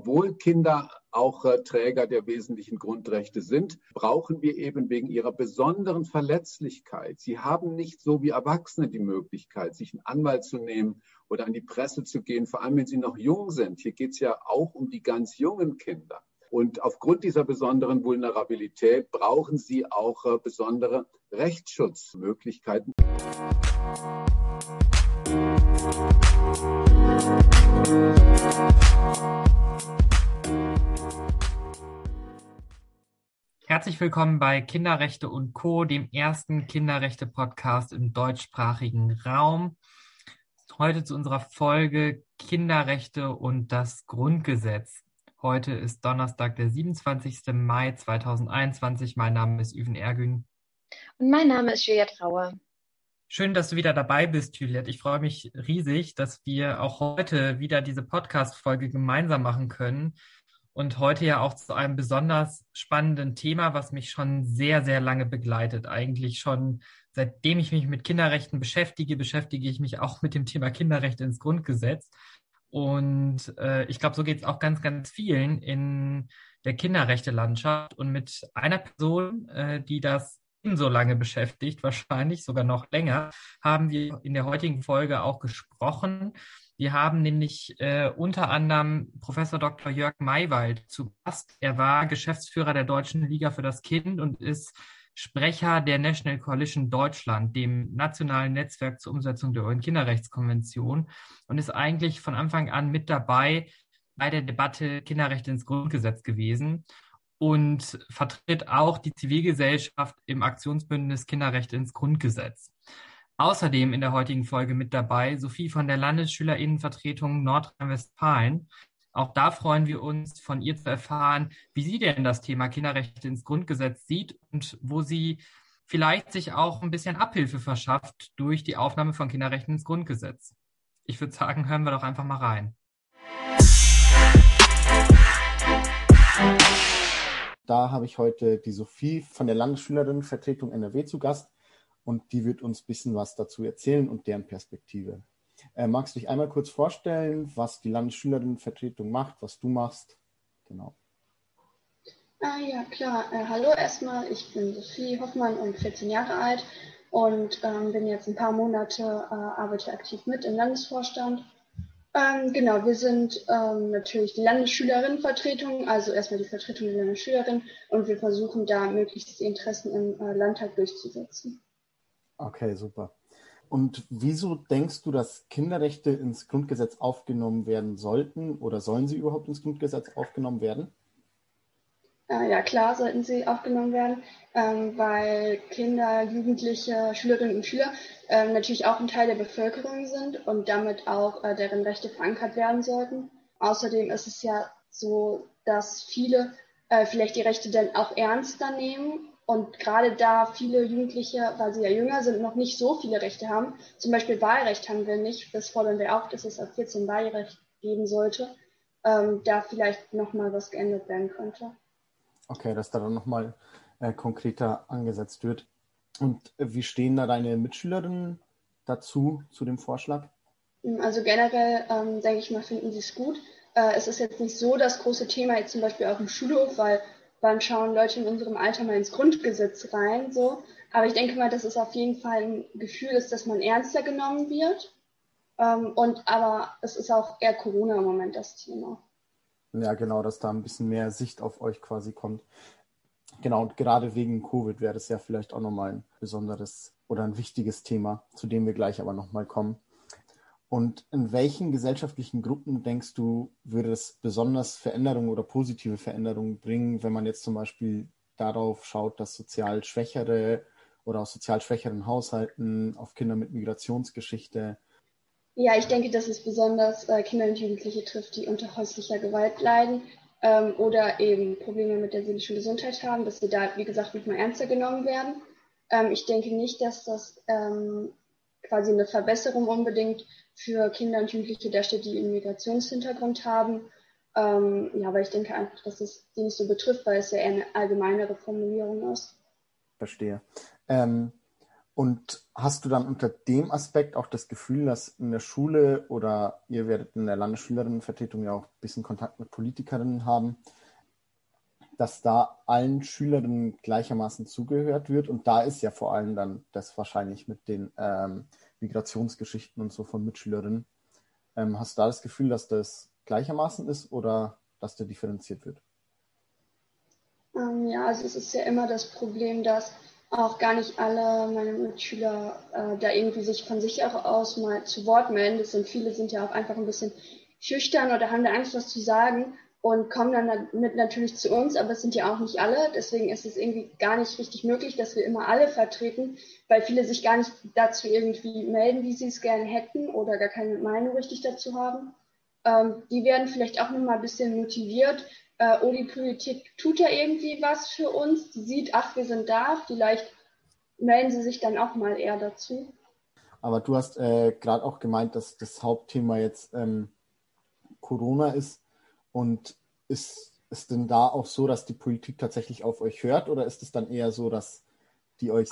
obwohl Kinder auch äh, Träger der wesentlichen Grundrechte sind, brauchen wir eben wegen ihrer besonderen Verletzlichkeit. Sie haben nicht so wie Erwachsene die Möglichkeit, sich einen Anwalt zu nehmen oder an die Presse zu gehen, vor allem wenn sie noch jung sind. Hier geht es ja auch um die ganz jungen Kinder. Und aufgrund dieser besonderen Vulnerabilität brauchen sie auch äh, besondere Rechtsschutzmöglichkeiten. Herzlich willkommen bei Kinderrechte und Co., dem ersten Kinderrechte-Podcast im deutschsprachigen Raum. Heute zu unserer Folge Kinderrechte und das Grundgesetz. Heute ist Donnerstag, der 27. Mai 2021. Mein Name ist Üven Ergün. Und mein Name ist Juliette Raue. Schön, dass du wieder dabei bist, Juliette. Ich freue mich riesig, dass wir auch heute wieder diese Podcast-Folge gemeinsam machen können und heute ja auch zu einem besonders spannenden Thema, was mich schon sehr, sehr lange begleitet. Eigentlich schon seitdem ich mich mit Kinderrechten beschäftige, beschäftige ich mich auch mit dem Thema Kinderrechte ins Grundgesetz. Und äh, ich glaube, so geht es auch ganz, ganz vielen in der Kinderrechte-Landschaft. Und mit einer Person, äh, die das ebenso lange beschäftigt, wahrscheinlich sogar noch länger, haben wir in der heutigen Folge auch gesprochen. Wir haben nämlich äh, unter anderem Professor Dr. Jörg Maywald zu Gast. Er war Geschäftsführer der Deutschen Liga für das Kind und ist Sprecher der National Coalition Deutschland, dem nationalen Netzwerk zur Umsetzung der UN-Kinderrechtskonvention und ist eigentlich von Anfang an mit dabei bei der Debatte Kinderrechte ins Grundgesetz gewesen und vertritt auch die Zivilgesellschaft im Aktionsbündnis Kinderrechte ins Grundgesetz. Außerdem in der heutigen Folge mit dabei Sophie von der Landesschülerinnenvertretung Nordrhein-Westfalen. Auch da freuen wir uns, von ihr zu erfahren, wie sie denn das Thema Kinderrechte ins Grundgesetz sieht und wo sie vielleicht sich auch ein bisschen Abhilfe verschafft durch die Aufnahme von Kinderrechten ins Grundgesetz. Ich würde sagen, hören wir doch einfach mal rein. Da habe ich heute die Sophie von der Landesschülerinnenvertretung NRW zu Gast und die wird uns ein bisschen was dazu erzählen und deren Perspektive. Äh, magst du dich einmal kurz vorstellen, was die Landesschülerinnenvertretung macht, was du machst? Genau. Ah, ja, klar. Äh, hallo erstmal, ich bin Sophie Hoffmann und 14 Jahre alt und ähm, bin jetzt ein paar Monate, äh, arbeite aktiv mit im Landesvorstand. Ähm, genau, wir sind ähm, natürlich die Landesschülerinnenvertretung, also erstmal die Vertretung der Landesschülerinnen und wir versuchen da möglichst die Interessen im äh, Landtag durchzusetzen. Okay, super. Und wieso denkst du, dass Kinderrechte ins Grundgesetz aufgenommen werden sollten oder sollen sie überhaupt ins Grundgesetz aufgenommen werden? Äh, ja, klar sollten sie aufgenommen werden, ähm, weil Kinder, Jugendliche, Schülerinnen und Schüler ähm, natürlich auch ein Teil der Bevölkerung sind und damit auch äh, deren Rechte verankert werden sollten. Außerdem ist es ja so, dass viele äh, vielleicht die Rechte dann auch ernster nehmen und gerade da viele Jugendliche, weil sie ja jünger sind, noch nicht so viele Rechte haben, zum Beispiel Wahlrecht haben wir nicht, das fordern wir auch, dass es ab 14 Wahlrecht geben sollte, ähm, da vielleicht nochmal was geändert werden könnte. Okay, dass da dann nochmal äh, konkreter angesetzt wird. Und wie stehen da deine Mitschülerinnen dazu, zu dem Vorschlag? Also generell, ähm, denke ich mal, finden sie es gut. Äh, es ist jetzt nicht so das große Thema, jetzt zum Beispiel auf dem Schulhof, weil wann schauen Leute in unserem Alter mal ins Grundgesetz rein, so. Aber ich denke mal, dass es auf jeden Fall ein Gefühl ist, dass man ernster genommen wird. Ähm, und aber es ist auch eher Corona im Moment das Thema. Ja, genau, dass da ein bisschen mehr Sicht auf euch quasi kommt. Genau, und gerade wegen Covid wäre das ja vielleicht auch nochmal ein besonderes oder ein wichtiges Thema, zu dem wir gleich aber nochmal kommen. Und in welchen gesellschaftlichen Gruppen denkst du, würde es besonders Veränderungen oder positive Veränderungen bringen, wenn man jetzt zum Beispiel darauf schaut, dass sozial schwächere oder aus sozial schwächeren Haushalten auf Kinder mit Migrationsgeschichte? Ja, ich denke, dass es besonders äh, Kinder und Jugendliche trifft, die unter häuslicher Gewalt leiden ähm, oder eben Probleme mit der seelischen Gesundheit haben, dass sie da, wie gesagt, nicht mal ernster genommen werden. Ähm, ich denke nicht, dass das ähm, quasi eine Verbesserung unbedingt für Kinder und Jugendliche darstellt, die einen Migrationshintergrund haben. Ähm, ja, aber ich denke einfach, dass es die nicht so betrifft, weil es ja eher eine allgemeinere Formulierung ist. Verstehe. Ähm, Und hast du dann unter dem Aspekt auch das Gefühl, dass in der Schule oder ihr werdet in der Landesschülerinnenvertretung ja auch ein bisschen Kontakt mit Politikerinnen haben, dass da allen Schülerinnen gleichermaßen zugehört wird? Und da ist ja vor allem dann das wahrscheinlich mit den ähm, Migrationsgeschichten und so von Mitschülerinnen. Ähm, hast du da das Gefühl, dass das gleichermaßen ist oder dass der differenziert wird? Ähm, ja, also es ist ja immer das Problem, dass auch gar nicht alle meine Mitschüler äh, da irgendwie sich von sich auch aus mal zu Wort melden. Das sind viele sind ja auch einfach ein bisschen schüchtern oder haben da Angst, was zu sagen und kommen dann mit natürlich zu uns, aber es sind ja auch nicht alle. Deswegen ist es irgendwie gar nicht richtig möglich, dass wir immer alle vertreten, weil viele sich gar nicht dazu irgendwie melden, wie sie es gerne hätten oder gar keine Meinung richtig dazu haben. Ähm, die werden vielleicht auch nochmal ein bisschen motiviert, äh, oh, die Politik tut ja irgendwie was für uns, die sieht, ach, wir sind da, vielleicht melden sie sich dann auch mal eher dazu. Aber du hast äh, gerade auch gemeint, dass das Hauptthema jetzt ähm, Corona ist. Und ist es denn da auch so, dass die Politik tatsächlich auf euch hört? Oder ist es dann eher so, dass die euch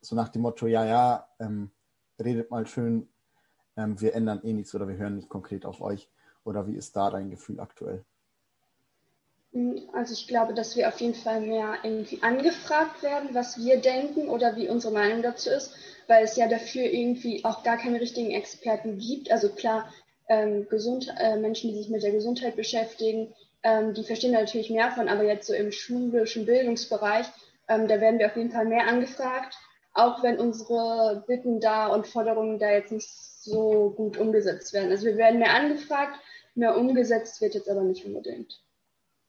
so nach dem Motto, ja, ja, ähm, redet mal schön, ähm, wir ändern eh nichts oder wir hören nicht konkret auf euch? Oder wie ist da dein Gefühl aktuell? Hm, also ich glaube, dass wir auf jeden Fall mehr irgendwie angefragt werden, was wir denken oder wie unsere Meinung dazu ist, weil es ja dafür irgendwie auch gar keine richtigen Experten gibt. Also klar, ähm, Gesund äh, Menschen, die sich mit der Gesundheit beschäftigen, ähm, die verstehen natürlich mehr von, aber jetzt so im schulischen Bildungsbereich, ähm, da werden wir auf jeden Fall mehr angefragt, auch wenn unsere Bitten da und Forderungen da jetzt nicht so gut umgesetzt werden. Also wir werden mehr angefragt, mehr umgesetzt wird jetzt aber nicht unbedingt.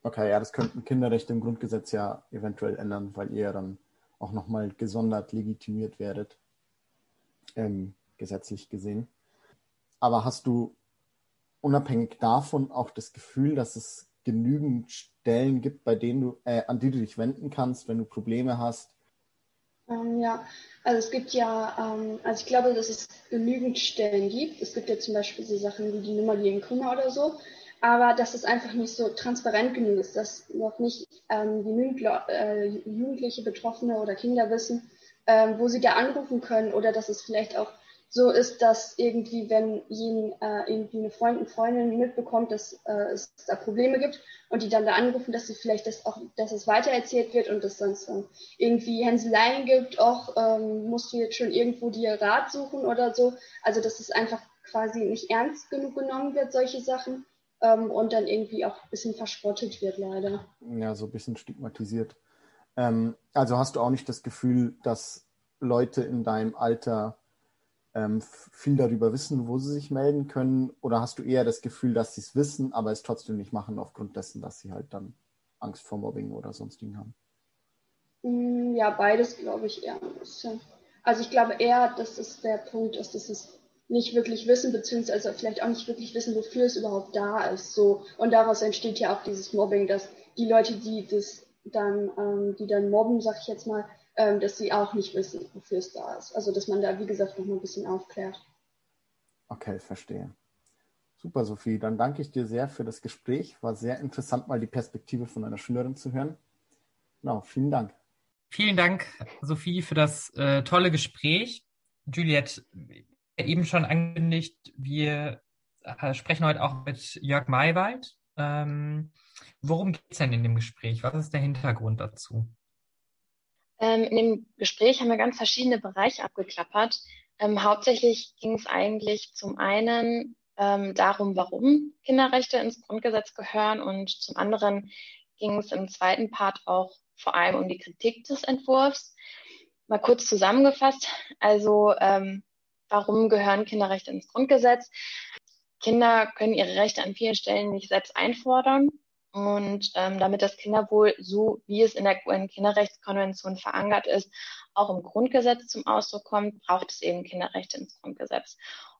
Okay, ja, das könnten Kinderrechte im Grundgesetz ja eventuell ändern, weil ihr dann auch nochmal gesondert legitimiert werdet, ähm, gesetzlich gesehen. Aber hast du unabhängig davon auch das Gefühl, dass es genügend Stellen gibt, bei denen du, äh, an die du dich wenden kannst, wenn du Probleme hast? Ähm, ja, also es gibt ja, ähm, also ich glaube, dass es genügend Stellen gibt. Es gibt ja zum Beispiel so Sachen wie die Nummer gegen Kummer oder so aber dass es einfach nicht so transparent genug ist, dass noch nicht ähm, genügend äh, Jugendliche, Betroffene oder Kinder wissen, ähm, wo sie da anrufen können oder dass es vielleicht auch so ist, dass irgendwie, wenn jeden, äh, irgendwie eine Freundin, Freundin mitbekommt, dass äh, es da Probleme gibt und die dann da anrufen, dass sie vielleicht das auch, dass es weitererzählt wird und es sonst ähm, irgendwie Hänseleien gibt, auch ähm, musst du jetzt schon irgendwo dir Rat suchen oder so. Also dass es einfach quasi nicht ernst genug genommen wird, solche Sachen ähm, und dann irgendwie auch ein bisschen verspottet wird, leider. Ja, so ein bisschen stigmatisiert. Ähm, also hast du auch nicht das Gefühl, dass Leute in deinem Alter ähm, viel darüber wissen, wo sie sich melden können? Oder hast du eher das Gefühl, dass sie es wissen, aber es trotzdem nicht machen, aufgrund dessen, dass sie halt dann Angst vor Mobbing oder sonstigen haben? Mm, ja, beides glaube ich eher ein bisschen. Also ich glaube eher, dass es der Punkt ist, dass es nicht wirklich wissen, beziehungsweise vielleicht auch nicht wirklich wissen, wofür es überhaupt da ist. So. Und daraus entsteht ja auch dieses Mobbing, dass die Leute, die das dann, ähm, die dann mobben, sag ich jetzt mal, ähm, dass sie auch nicht wissen, wofür es da ist. Also dass man da, wie gesagt, noch mal ein bisschen aufklärt. Okay, verstehe. Super, Sophie. Dann danke ich dir sehr für das Gespräch. War sehr interessant, mal die Perspektive von einer Schülerin zu hören. Genau, vielen Dank. Vielen Dank, Sophie, für das äh, tolle Gespräch. Juliette, eben schon angekündigt, wir äh, sprechen heute auch mit Jörg Maywald. Ähm, worum geht es denn in dem Gespräch? Was ist der Hintergrund dazu? Ähm, in dem Gespräch haben wir ganz verschiedene Bereiche abgeklappert. Ähm, hauptsächlich ging es eigentlich zum einen ähm, darum, warum Kinderrechte ins Grundgesetz gehören und zum anderen ging es im zweiten Part auch vor allem um die Kritik des Entwurfs. Mal kurz zusammengefasst. Also ähm, warum gehören Kinderrechte ins Grundgesetz? Kinder können ihre Rechte an vielen Stellen nicht selbst einfordern. Und ähm, damit das Kinderwohl, so wie es in der UN-Kinderrechtskonvention verankert ist, auch im Grundgesetz zum Ausdruck kommt, braucht es eben Kinderrechte ins Grundgesetz.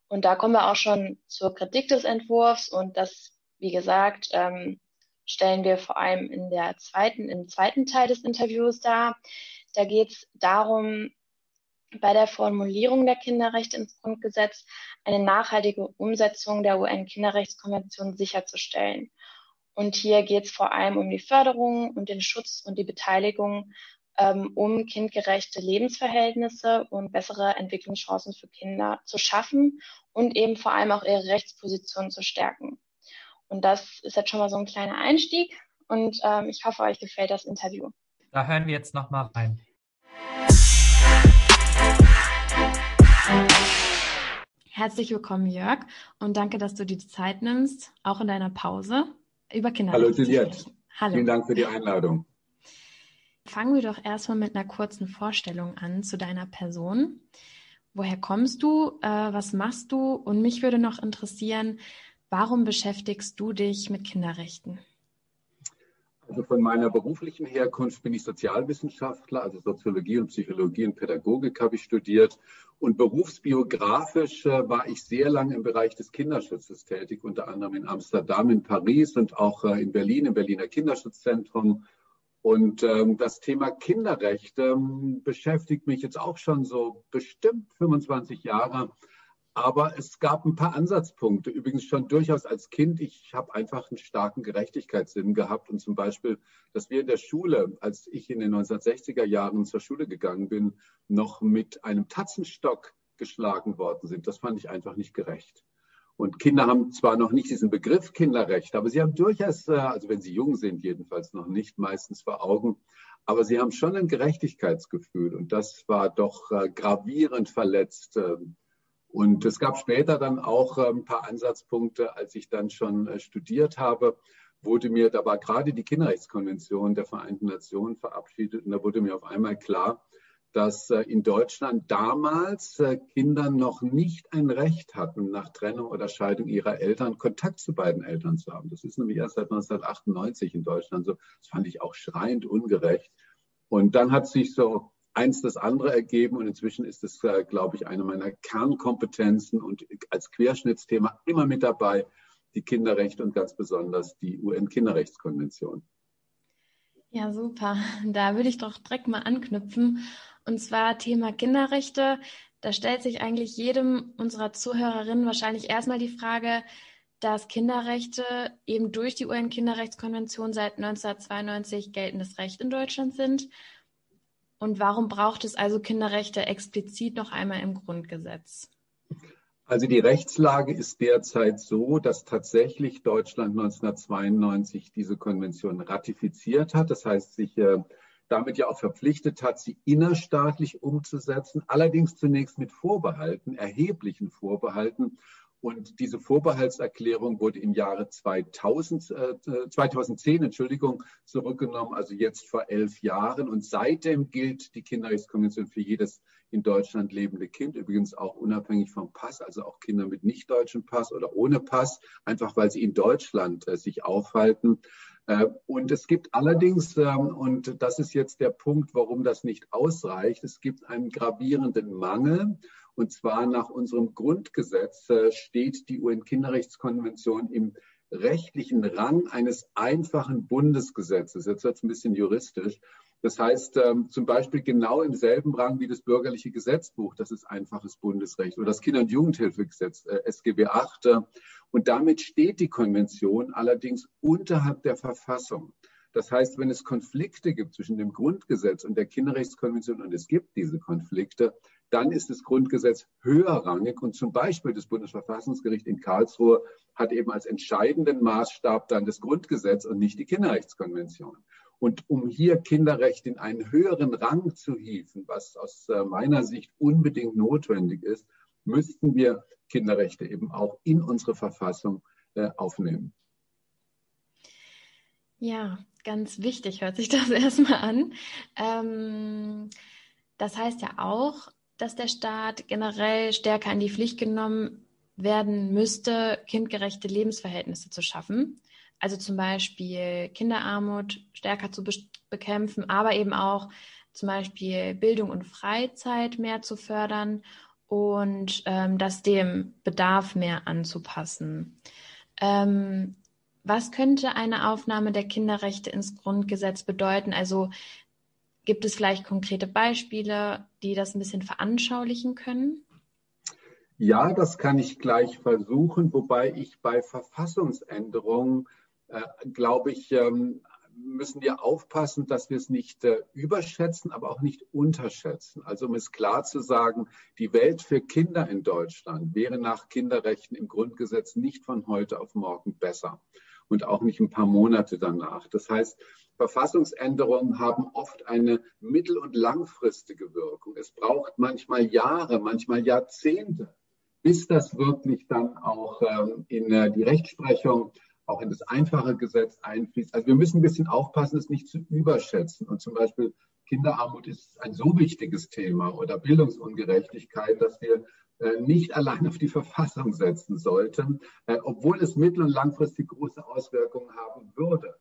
Und da kommen wir auch schon zur Kritik des Entwurfs. Und das, wie gesagt, ähm, stellen wir vor allem in der zweiten, im zweiten Teil des Interviews dar. Da geht es darum, bei der Formulierung der Kinderrechte ins Grundgesetz eine nachhaltige Umsetzung der UN-Kinderrechtskonvention sicherzustellen. Und hier geht es vor allem um die Förderung und den Schutz und die Beteiligung ähm, um kindgerechte Lebensverhältnisse und bessere Entwicklungschancen für Kinder zu schaffen und eben vor allem auch ihre Rechtsposition zu stärken. Und das ist jetzt schon mal so ein kleiner Einstieg und ähm, ich hoffe, euch gefällt das Interview. Da hören wir jetzt nochmal rein. Herzlich willkommen, Jörg, und danke, dass du dir die Zeit nimmst, auch in deiner Pause, über Kinder Hallo, Juliette. Hallo. Vielen Dank für die Einladung. Fangen wir doch erstmal mit einer kurzen Vorstellung an zu deiner Person. Woher kommst du? Äh, was machst du? Und mich würde noch interessieren, warum beschäftigst du dich mit Kinderrechten? Also von meiner beruflichen Herkunft bin ich Sozialwissenschaftler, also Soziologie und Psychologie und Pädagogik habe ich studiert. Und berufsbiografisch äh, war ich sehr lange im Bereich des Kinderschutzes tätig, unter anderem in Amsterdam, in Paris und auch äh, in Berlin, im Berliner Kinderschutzzentrum. Und ähm, das Thema Kinderrechte ähm, beschäftigt mich jetzt auch schon so bestimmt 25 Jahre. Aber es gab ein paar Ansatzpunkte, übrigens schon durchaus als Kind. Ich habe einfach einen starken Gerechtigkeitssinn gehabt und zum Beispiel, dass wir in der Schule, als ich in den 1960er Jahren zur Schule gegangen bin, noch mit einem Tatzenstock geschlagen worden sind. Das fand ich einfach nicht gerecht. Und Kinder haben zwar noch nicht diesen Begriff Kinderrecht, aber sie haben durchaus, äh, also wenn sie jung sind, jedenfalls noch nicht meistens vor Augen, aber sie haben schon ein Gerechtigkeitsgefühl und das war doch äh, gravierend verletzt ähm, und es gab später dann auch äh, ein paar Ansatzpunkte, als ich dann schon äh, studiert habe, wurde mir, da war gerade die Kinderrechtskonvention der Vereinten Nationen verabschiedet und da wurde mir auf einmal klar, dass äh, in Deutschland damals Kinder noch nicht ein Recht hatten, nach Trennung oder Scheidung ihrer Eltern Kontakt zu beiden Eltern zu haben. Das ist nämlich erst seit 1998 in Deutschland so. Das fand ich auch schreiend ungerecht. Und dann hat sich so eins das andere ergeben und inzwischen ist es, äh, glaube ich, eine meiner Kernkompetenzen und als Querschnittsthema immer mit dabei, die Kinderrechte und ganz besonders die UN-Kinderrechtskonvention. Ja, super. Da würde ich doch direkt mal anknüpfen. Und zwar Thema Kinderrechte. Da stellt sich eigentlich jedem unserer Zuhörerinnen wahrscheinlich erstmal die Frage, dass Kinderrechte eben durch die UN-Kinderrechtskonvention seit 1992 geltendes Recht in Deutschland sind und warum braucht es also Kinderrechte explizit noch einmal im Grundgesetz? Also die Rechtslage ist derzeit so, dass tatsächlich Deutschland 1992 diese Konvention ratifiziert hat. Das heißt, sich äh, damit ja auch verpflichtet hat, sie innerstaatlich umzusetzen, allerdings zunächst mit Vorbehalten, erheblichen Vorbehalten. Und diese Vorbehaltserklärung wurde im Jahre 2000, äh, 2010 Entschuldigung, zurückgenommen, also jetzt vor elf Jahren. Und seitdem gilt die Kinderrechtskonvention für jedes in Deutschland lebende Kind, übrigens auch unabhängig vom Pass, also auch Kinder mit nicht deutschem Pass oder ohne Pass, einfach weil sie in Deutschland äh, sich aufhalten. Äh, und es gibt allerdings, ähm, und das ist jetzt der Punkt, warum das nicht ausreicht, es gibt einen gravierenden Mangel. Und zwar nach unserem Grundgesetz äh, steht die UN-Kinderrechtskonvention im rechtlichen Rang eines einfachen Bundesgesetzes. Jetzt wird es ein bisschen juristisch. Das heißt ähm, zum Beispiel genau im selben Rang wie das bürgerliche Gesetzbuch, das ist einfaches Bundesrecht, oder das Kinder- und Jugendhilfegesetz, äh, SGB VIII. Und damit steht die Konvention allerdings unterhalb der Verfassung. Das heißt, wenn es Konflikte gibt zwischen dem Grundgesetz und der Kinderrechtskonvention, und es gibt diese Konflikte, dann ist das Grundgesetz höherrangig. Und zum Beispiel das Bundesverfassungsgericht in Karlsruhe hat eben als entscheidenden Maßstab dann das Grundgesetz und nicht die Kinderrechtskonvention. Und um hier Kinderrecht in einen höheren Rang zu hieven, was aus äh, meiner Sicht unbedingt notwendig ist, müssten wir Kinderrechte eben auch in unsere Verfassung äh, aufnehmen. Ja, ganz wichtig hört sich das erstmal an. Ähm, das heißt ja auch, dass der Staat generell stärker in die Pflicht genommen werden müsste, kindgerechte Lebensverhältnisse zu schaffen. Also zum Beispiel Kinderarmut stärker zu be bekämpfen, aber eben auch zum Beispiel Bildung und Freizeit mehr zu fördern und ähm, das dem Bedarf mehr anzupassen. Ähm, was könnte eine Aufnahme der Kinderrechte ins Grundgesetz bedeuten? Also gibt es vielleicht konkrete Beispiele, die das ein bisschen veranschaulichen können? Ja, das kann ich gleich versuchen, wobei ich bei Verfassungsänderungen, äh, glaube ich, ähm, müssen wir aufpassen, dass wir es nicht äh, überschätzen, aber auch nicht unterschätzen. Also um es klar zu sagen, die Welt für Kinder in Deutschland wäre nach Kinderrechten im Grundgesetz nicht von heute auf morgen besser und auch nicht ein paar Monate danach. Das heißt, Verfassungsänderungen haben oft eine mittel- und langfristige Wirkung. Es braucht manchmal Jahre, manchmal Jahrzehnte, bis das wirklich dann auch ähm, in äh, die Rechtsprechung auch in das einfache Gesetz einfließt. Also wir müssen ein bisschen aufpassen, es nicht zu überschätzen. Und zum Beispiel Kinderarmut ist ein so wichtiges Thema oder Bildungsungerechtigkeit, dass wir äh, nicht allein auf die Verfassung setzen sollten, äh, obwohl es mittel- und langfristig große Auswirkungen haben würde.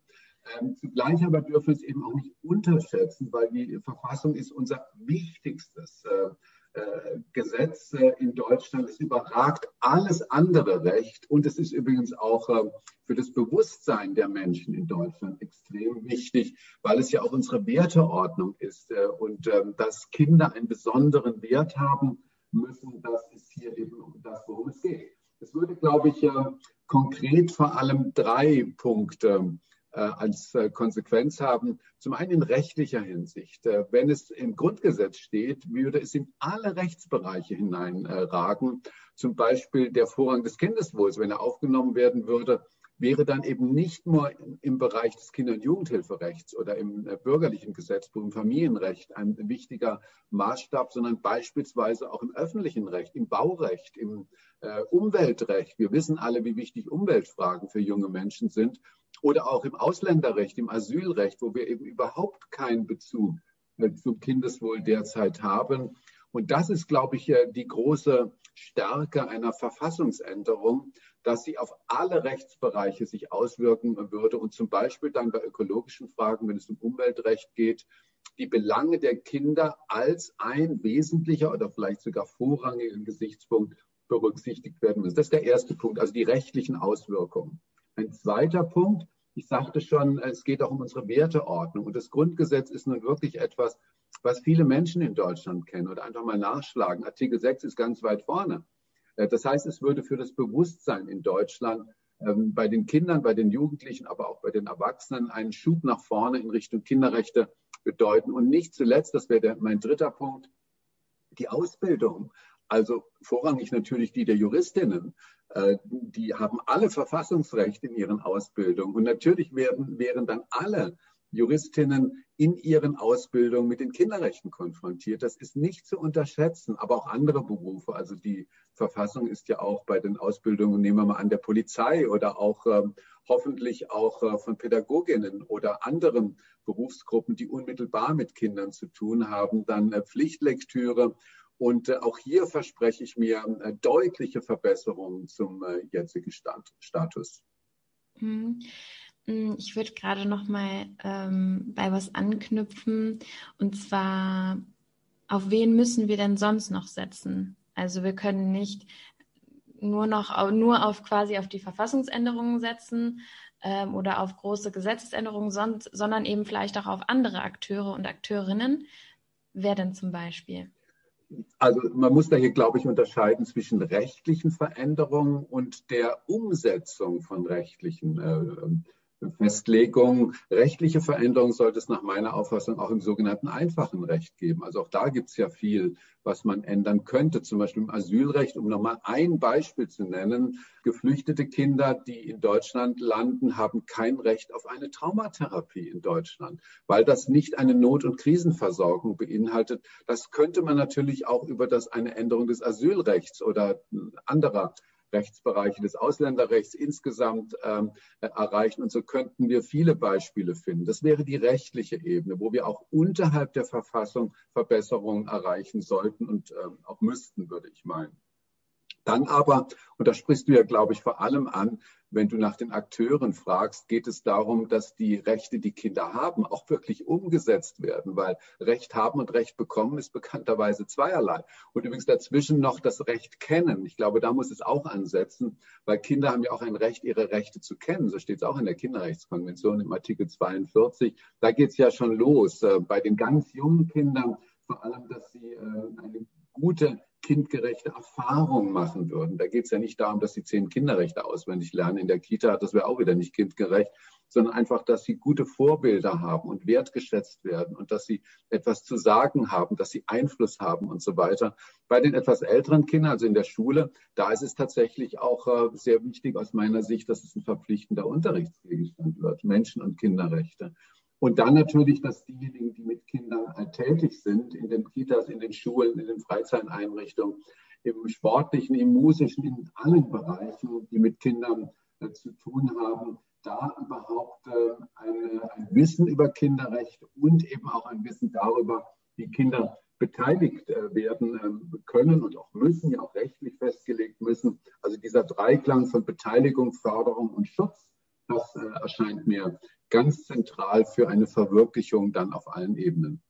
Ähm, zugleich aber dürfen wir es eben auch nicht unterschätzen, weil die Verfassung ist unser wichtigstes äh, äh, Gesetz in Deutschland. Es überragt alles andere Recht und es ist übrigens auch äh, für das Bewusstsein der Menschen in Deutschland extrem wichtig, weil es ja auch unsere Werteordnung ist äh, und ähm, dass Kinder einen besonderen Wert haben müssen. Das ist hier eben das, worum es geht. Es würde, glaube ich, konkret vor allem drei Punkte äh, als äh, Konsequenz haben. Zum einen in rechtlicher Hinsicht. Äh, wenn es im Grundgesetz steht, würde es in alle Rechtsbereiche hineinragen. Zum Beispiel der Vorrang des Kindeswohls, wenn er aufgenommen werden würde, wäre dann eben nicht nur im Bereich des Kinder- und Jugendhilferechts oder im bürgerlichen Gesetzbuch, im Familienrecht ein wichtiger Maßstab, sondern beispielsweise auch im öffentlichen Recht, im Baurecht, im Umweltrecht. Wir wissen alle, wie wichtig Umweltfragen für junge Menschen sind. Oder auch im Ausländerrecht, im Asylrecht, wo wir eben überhaupt keinen Bezug zum Kindeswohl derzeit haben. Und das ist, glaube ich, die große Stärke einer Verfassungsänderung, dass sie auf alle Rechtsbereiche sich auswirken würde und zum Beispiel dann bei ökologischen Fragen, wenn es um Umweltrecht geht, die Belange der Kinder als ein wesentlicher oder vielleicht sogar vorrangiger Gesichtspunkt berücksichtigt werden müssen. Das ist der erste Punkt, also die rechtlichen Auswirkungen. Ein zweiter Punkt, ich sagte schon, es geht auch um unsere Werteordnung. Und das Grundgesetz ist nun wirklich etwas, was viele Menschen in Deutschland kennen oder einfach mal nachschlagen. Artikel 6 ist ganz weit vorne. Äh, das heißt, es würde für das Bewusstsein in Deutschland ähm, bei den Kindern, bei den Jugendlichen, aber auch bei den Erwachsenen einen Schub nach vorne in Richtung Kinderrechte bedeuten. Und nicht zuletzt, das wäre mein dritter Punkt, die Ausbildung. Also vorrangig natürlich die der Juristinnen. Äh, die haben alle Verfassungsrecht in ihren Ausbildungen. Und natürlich werden, wären dann alle Juristinnen in ihren Ausbildungen mit den Kinderrechten konfrontiert. Das ist nicht zu unterschätzen, aber auch andere Berufe. Also die Verfassung ist ja auch bei den Ausbildungen, nehmen wir mal an, der Polizei oder auch ähm, hoffentlich auch äh, von Pädagoginnen oder anderen Berufsgruppen, die unmittelbar mit Kindern zu tun haben, dann äh, Pflichtlektüre und äh, auch hier verspreche ich mir äh, deutliche Verbesserungen zum äh, jetzigen Status. Mhm. Mm, ich würde gerade noch mal ähm, bei was anknüpfen und zwar auf wen müssen wir denn sonst noch setzen? Also wir können nicht nur noch nur auf quasi auf die Verfassungsänderungen setzen ähm, oder auf große Gesetzesänderungen, sonst, sondern eben vielleicht auch auf andere Akteure und Akteurinnen. Wer denn zum Beispiel? Also man muss da hier, glaube ich, unterscheiden zwischen rechtlichen Veränderungen und der Umsetzung von rechtlichen äh, Festlegung. Rechtliche Veränderungen sollte es nach meiner Auffassung auch im sogenannten einfachen Recht geben. Also auch da gibt es ja viel, was man ändern könnte. Zum Beispiel im Asylrecht, um nochmal ein Beispiel zu nennen. Geflüchtete Kinder, die in Deutschland landen, haben kein Recht auf eine Traumatherapie in Deutschland, weil das nicht eine Not- und Krisenversorgung beinhaltet. Das könnte man natürlich auch über das eine Änderung des Asylrechts oder anderer Rechtsbereiche des Ausländerrechts insgesamt ähm, erreichen. Und so könnten wir viele Beispiele finden. Das wäre die rechtliche Ebene, wo wir auch unterhalb der Verfassung Verbesserungen erreichen sollten und ähm, auch müssten, würde ich meinen. Dann aber, und da sprichst du ja, glaube ich, vor allem an, wenn du nach den Akteuren fragst, geht es darum, dass die Rechte, die Kinder haben, auch wirklich umgesetzt werden, weil Recht haben und Recht bekommen ist bekannterweise zweierlei. Und übrigens dazwischen noch das Recht kennen. Ich glaube, da muss es auch ansetzen, weil Kinder haben ja auch ein Recht, ihre Rechte zu kennen. So steht es auch in der Kinderrechtskonvention im Artikel 42. Da geht es ja schon los. Äh, bei den ganz jungen Kindern vor allem, dass sie äh, eine gute kindgerechte Erfahrungen machen würden. Da geht es ja nicht darum, dass sie zehn Kinderrechte auswendig lernen in der Kita, das wäre auch wieder nicht kindgerecht, sondern einfach, dass sie gute Vorbilder haben und wertgeschätzt werden und dass sie etwas zu sagen haben, dass sie Einfluss haben und so weiter. Bei den etwas älteren Kindern, also in der Schule, da ist es tatsächlich auch äh, sehr wichtig aus meiner Sicht, dass es ein verpflichtender Unterrichtsgegenstand wird, Menschen- und Kinderrechte. Und dann natürlich, dass diejenigen, die mit Kindern tätig sind, in den Kitas, in den Schulen, in den Freizeiteinrichtungen, im sportlichen, im musischen, in allen Bereichen, die mit Kindern äh, zu tun haben, da überhaupt äh, eine, ein Wissen über Kinderrechte und eben auch ein Wissen darüber, wie Kinder beteiligt äh, werden äh, können und auch müssen, ja auch rechtlich festgelegt müssen. Also dieser Dreiklang von Beteiligung, Förderung und Schutz, das äh, erscheint mir ganz zentral für eine Verwirklichung dann auf allen Ebenen.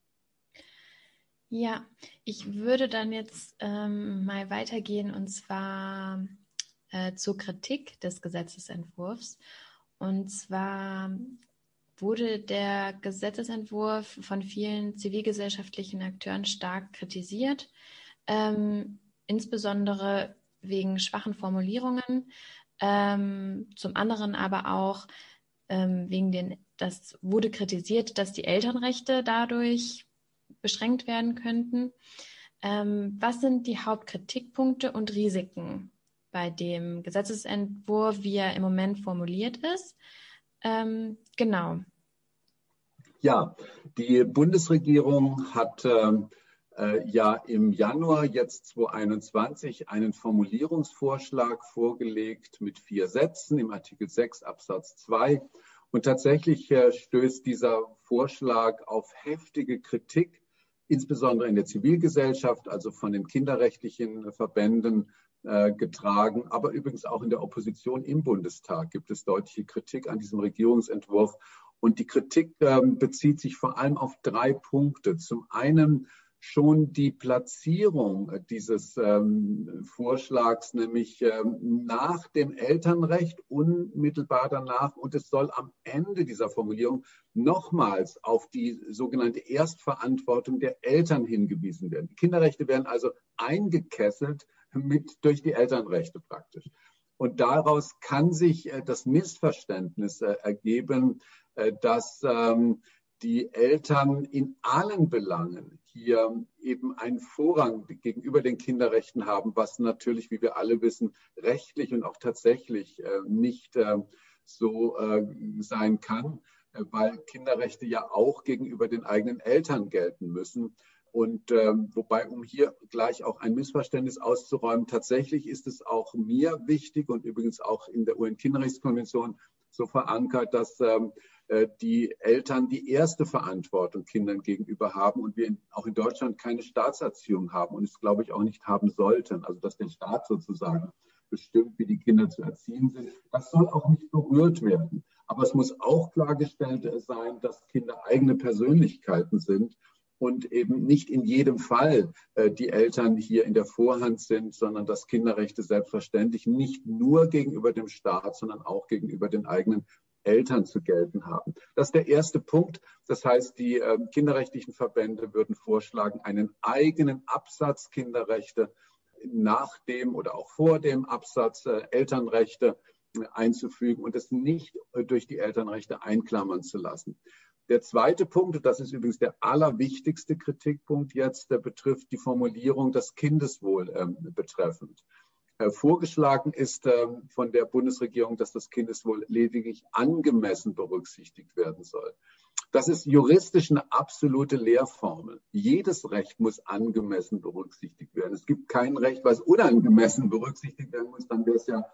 Ja, ich würde dann jetzt ähm, mal weitergehen und zwar äh, zur Kritik des Gesetzesentwurfs. Und zwar wurde der Gesetzesentwurf von vielen zivilgesellschaftlichen Akteuren stark kritisiert, ähm, insbesondere wegen schwachen Formulierungen, ähm, zum anderen aber auch wegen den, das wurde kritisiert, dass die Elternrechte dadurch beschränkt werden könnten. Ähm, was sind die Hauptkritikpunkte und Risiken bei dem Gesetzesentwurf, wie er im Moment formuliert ist. Ähm, genau. Ja, die Bundesregierung hat ähm, ja im Januar jetzt 2021 einen Formulierungsvorschlag vorgelegt mit vier Sätzen im Artikel 6 Absatz 2. Und tatsächlich äh, stößt dieser Vorschlag auf heftige Kritik, insbesondere in der Zivilgesellschaft, also von den kinderrechtlichen Verbänden, äh, getragen. Aber übrigens auch in der Opposition im Bundestag gibt es deutliche Kritik an diesem Regierungsentwurf. Und die Kritik äh, bezieht sich vor allem auf drei Punkte. Zum einen schon die Platzierung dieses ähm, Vorschlags, nämlich ähm, nach dem Elternrecht unmittelbar danach. Und es soll am Ende dieser Formulierung nochmals auf die sogenannte Erstverantwortung der Eltern hingewiesen werden. Die Kinderrechte werden also eingekesselt mit durch die Elternrechte praktisch. Und daraus kann sich äh, das Missverständnis äh, ergeben, äh, dass ähm, die Eltern in allen Belangen hier eben einen Vorrang gegenüber den Kinderrechten haben, was natürlich, wie wir alle wissen, rechtlich und auch tatsächlich äh, nicht äh, so äh, sein kann, weil Kinderrechte ja auch gegenüber den eigenen Eltern gelten müssen. Und ähm, wobei, um hier gleich auch ein Missverständnis auszuräumen, tatsächlich ist es auch mir wichtig und übrigens auch in der UN-Kinderrechtskonvention so verankert, dass ähm, äh, die Eltern die erste Verantwortung Kindern gegenüber haben und wir auch in Deutschland keine Staatserziehung haben und es, glaube ich, auch nicht haben sollten. Also dass der Staat sozusagen bestimmt, wie die Kinder zu erziehen sind. Das soll auch nicht berührt werden. Aber es muss auch klargestellt sein, dass Kinder eigene Persönlichkeiten sind und eben nicht in jedem Fall äh, die Eltern hier in der Vorhand sind, sondern dass Kinderrechte selbstverständlich nicht nur gegenüber dem Staat, sondern auch gegenüber den eigenen Eltern zu gelten haben. Das ist der erste Punkt. Das heißt, die äh, kinderrechtlichen Verbände würden vorschlagen, einen eigenen Absatz Kinderrechte nach dem oder auch vor dem Absatz äh, Elternrechte äh, einzufügen und es nicht äh, durch die Elternrechte einklammern zu lassen. Der zweite Punkt, das ist übrigens der allerwichtigste Kritikpunkt jetzt, der betrifft die Formulierung das Kindeswohl ähm, betreffend. Äh, vorgeschlagen ist ähm, von der Bundesregierung, dass das Kindeswohl lediglich angemessen berücksichtigt werden soll. Das ist juristisch eine absolute Lehrformel. Jedes Recht muss angemessen berücksichtigt werden. Es gibt kein Recht, was unangemessen berücksichtigt werden muss, dann wäre es ja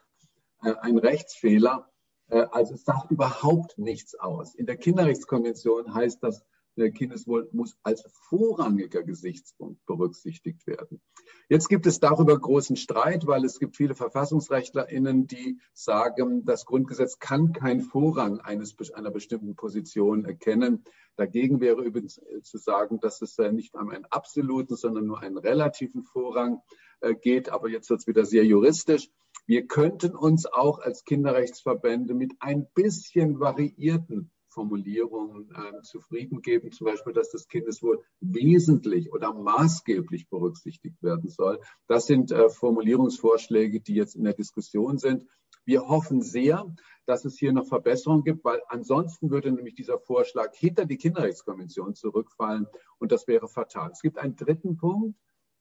äh, ein Rechtsfehler. Äh, also es sagt überhaupt nichts aus. In der Kinderrechtskonvention heißt das, Kindeswohl muss als vorrangiger Gesichtspunkt berücksichtigt werden. Jetzt gibt es darüber großen Streit, weil es gibt viele VerfassungsrechtlerInnen, die sagen, das Grundgesetz kann keinen Vorrang eines, einer bestimmten Position erkennen. Dagegen wäre übrigens äh, zu sagen, dass es äh, nicht um einen absoluten, sondern nur einen relativen Vorrang äh, geht. Aber jetzt wird es wieder sehr juristisch. Wir könnten uns auch als Kinderrechtsverbände mit ein bisschen variierten Formulierungen äh, zufrieden geben, zum Beispiel, dass das Kindeswohl wesentlich oder maßgeblich berücksichtigt werden soll. Das sind äh, Formulierungsvorschläge, die jetzt in der Diskussion sind. Wir hoffen sehr, dass es hier noch Verbesserungen gibt, weil ansonsten würde nämlich dieser Vorschlag hinter die Kinderrechtskonvention zurückfallen und das wäre fatal. Es gibt einen dritten Punkt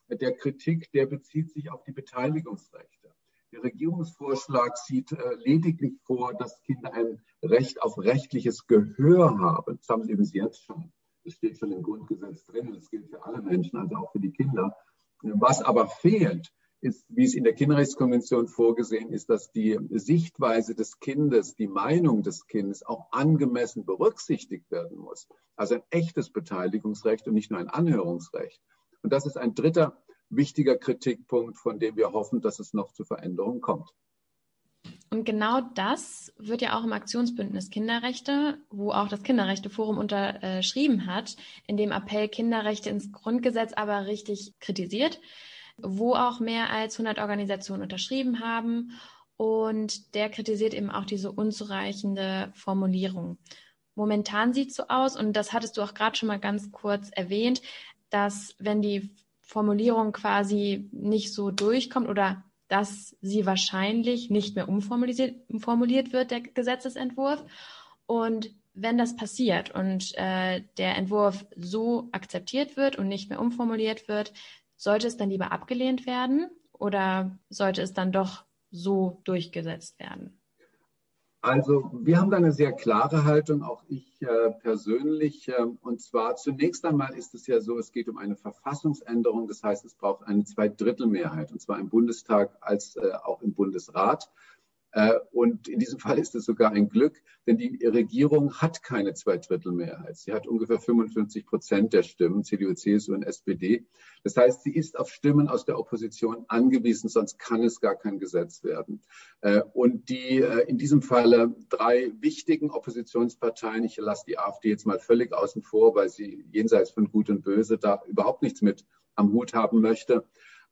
der Kritik, der bezieht sich auf die Beteiligungsrechte. Der Regierungsvorschlag sieht äh, lediglich vor, dass Kinder ein Recht auf rechtliches Gehör haben. Das haben sie übrigens jetzt schon. Das steht schon im Grundgesetz drin. Das gilt für alle Menschen, also auch für die Kinder. Was aber fehlt, ist, wie es in der Kinderrechtskonvention vorgesehen ist, dass die Sichtweise des Kindes, die Meinung des Kindes auch angemessen berücksichtigt werden muss. Also ein echtes Beteiligungsrecht und nicht nur ein Anhörungsrecht. Und das ist ein dritter wichtiger Kritikpunkt, von dem wir hoffen, dass es noch zu Veränderungen kommt. Und genau das wird ja auch im Aktionsbündnis Kinderrechte, wo auch das Kinderrechteforum unterschrieben hat, in dem Appell Kinderrechte ins Grundgesetz aber richtig kritisiert wo auch mehr als 100 Organisationen unterschrieben haben. Und der kritisiert eben auch diese unzureichende Formulierung. Momentan sieht es so aus, und das hattest du auch gerade schon mal ganz kurz erwähnt, dass wenn die Formulierung quasi nicht so durchkommt oder dass sie wahrscheinlich nicht mehr umformuliert, wird, der Gesetzesentwurf. Und wenn das passiert und äh, der Entwurf so akzeptiert wird und nicht mehr umformuliert wird, sollte es dann lieber abgelehnt werden oder sollte es dann doch so durchgesetzt werden? Also wir haben da eine sehr klare Haltung, auch ich äh, persönlich. Äh, und zwar zunächst einmal ist es ja so, es geht um eine Verfassungsänderung. Das heißt, es braucht eine Zweidrittelmehrheit, und zwar im Bundestag als äh, auch im Bundesrat. Äh, und in diesem Fall ist es sogar ein Glück, denn die Regierung hat keine Zweidrittelmehrheit. Sie hat ungefähr 55 Prozent der Stimmen, CDU, CSU und SPD. Das heißt, sie ist auf Stimmen aus der Opposition angewiesen, sonst kann es gar kein Gesetz werden. Äh, und die äh, in diesem Falle drei wichtigen Oppositionsparteien, ich lasse die AfD jetzt mal völlig außen vor, weil sie jenseits von Gut und Böse da überhaupt nichts mit am Hut haben möchte,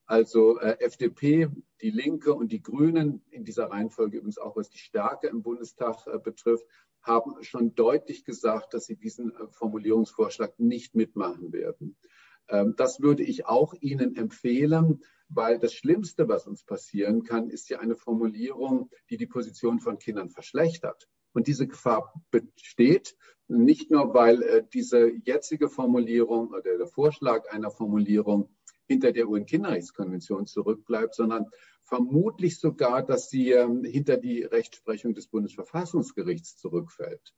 also äh, FDP, die Linke und die Grünen, in dieser Reihenfolge übrigens auch was die Stärke im Bundestag äh, betrifft, haben schon deutlich gesagt, dass sie diesen äh, Formulierungsvorschlag nicht mitmachen werden. Ähm, das würde ich auch Ihnen empfehlen, weil das Schlimmste, was uns passieren kann, ist ja eine Formulierung, die die Position von Kindern verschlechtert. Und diese Gefahr besteht nicht nur, weil äh, diese jetzige Formulierung oder der Vorschlag einer Formulierung hinter der UN-Kinderrechtskonvention zurückbleibt, sondern vermutlich sogar, dass sie ähm, hinter die Rechtsprechung des Bundesverfassungsgerichts zurückfällt.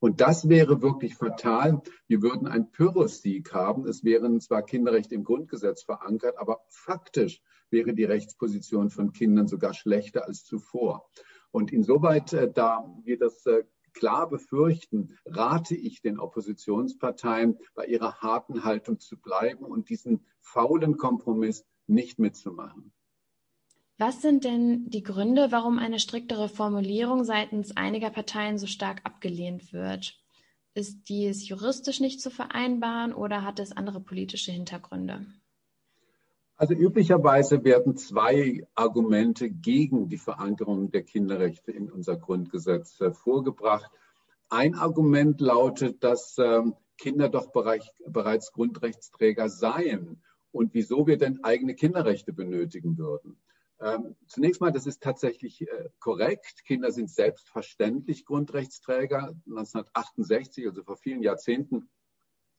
Und das wäre wirklich fatal. Wir würden einen Pyrrhus-Sieg haben. Es wären zwar Kinderrechte im Grundgesetz verankert, aber faktisch wäre die Rechtsposition von Kindern sogar schlechter als zuvor. Und insoweit, äh, da wir das äh, klar befürchten, rate ich den Oppositionsparteien, bei ihrer harten Haltung zu bleiben und diesen faulen Kompromiss nicht mitzumachen. Was sind denn die Gründe, warum eine striktere Formulierung seitens einiger Parteien so stark abgelehnt wird? Ist dies juristisch nicht zu vereinbaren oder hat es andere politische Hintergründe? Also üblicherweise werden zwei Argumente gegen die Verankerung der Kinderrechte in unser Grundgesetz äh, vorgebracht. Ein Argument lautet, dass ähm, Kinder doch bereits Grundrechtsträger seien und wieso wir denn eigene Kinderrechte benötigen würden. Ähm, zunächst mal, das ist tatsächlich äh, korrekt. Kinder sind selbstverständlich Grundrechtsträger. 1968, also vor vielen Jahrzehnten,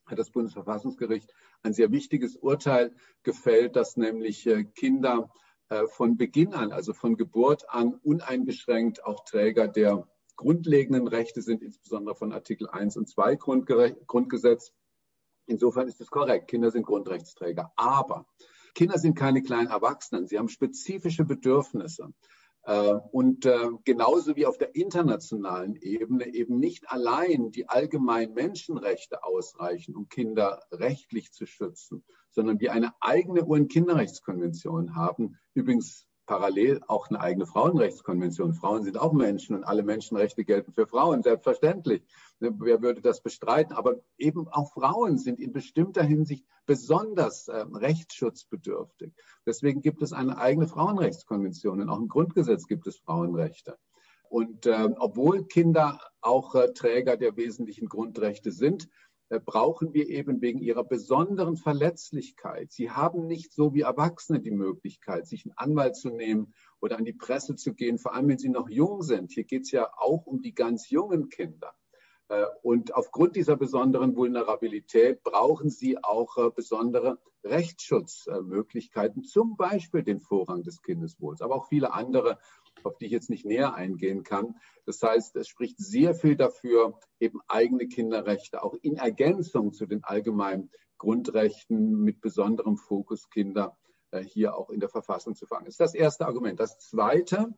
hat das Bundesverfassungsgericht ein sehr wichtiges Urteil gefällt, dass nämlich äh, Kinder äh, von Beginn an, also von Geburt an, uneingeschränkt auch Träger der grundlegenden Rechte sind, insbesondere von Artikel 1 und 2 Grundgesetz. Insofern ist es korrekt, Kinder sind Grundrechtsträger. Aber Kinder sind keine kleinen Erwachsenen. Sie haben spezifische Bedürfnisse. Äh, und äh, genauso wie auf der internationalen Ebene eben nicht allein die allgemeinen Menschenrechte ausreichen, um Kinder rechtlich zu schützen, sondern wir eine eigene UN-Kinderrechtskonvention haben. Übrigens parallel auch eine eigene Frauenrechtskonvention. Frauen sind auch Menschen und alle Menschenrechte gelten für Frauen, selbstverständlich. Wer würde das bestreiten? Aber eben auch Frauen sind in bestimmter Hinsicht besonders äh, rechtsschutzbedürftig. Deswegen gibt es eine eigene Frauenrechtskonvention und auch im Grundgesetz gibt es Frauenrechte. Und äh, obwohl Kinder auch äh, Träger der wesentlichen Grundrechte sind, brauchen wir eben wegen ihrer besonderen Verletzlichkeit. Sie haben nicht so wie Erwachsene die Möglichkeit, sich einen Anwalt zu nehmen oder an die Presse zu gehen, vor allem wenn sie noch jung sind. Hier geht es ja auch um die ganz jungen Kinder. Äh, und aufgrund dieser besonderen Vulnerabilität brauchen sie auch äh, besondere Rechtsschutzmöglichkeiten, zum Beispiel den Vorrang des Kindeswohls, aber auch viele andere, auf die ich jetzt nicht näher eingehen kann. Das heißt, es spricht sehr viel dafür, eben eigene Kinderrechte auch in Ergänzung zu den allgemeinen Grundrechten mit besonderem Fokus Kinder äh, hier auch in der Verfassung zu fangen. Das ist das erste Argument. Das zweite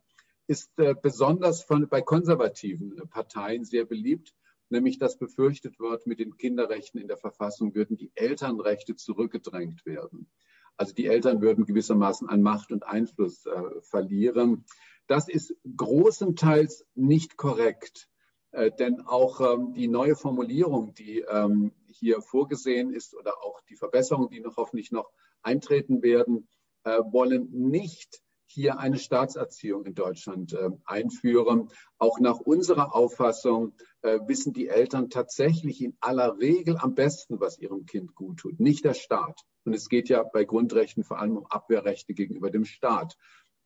ist besonders von, bei konservativen Parteien sehr beliebt nämlich dass befürchtet wird, mit den Kinderrechten in der Verfassung würden die Elternrechte zurückgedrängt werden. Also die Eltern würden gewissermaßen an Macht und Einfluss äh, verlieren. Das ist großenteils nicht korrekt, äh, denn auch ähm, die neue Formulierung, die ähm, hier vorgesehen ist oder auch die Verbesserungen, die noch hoffentlich noch eintreten werden, äh, wollen nicht hier eine Staatserziehung in Deutschland äh, einführen. Auch nach unserer Auffassung äh, wissen die Eltern tatsächlich in aller Regel am besten, was ihrem Kind gut tut, nicht der Staat. Und es geht ja bei Grundrechten vor allem um Abwehrrechte gegenüber dem Staat.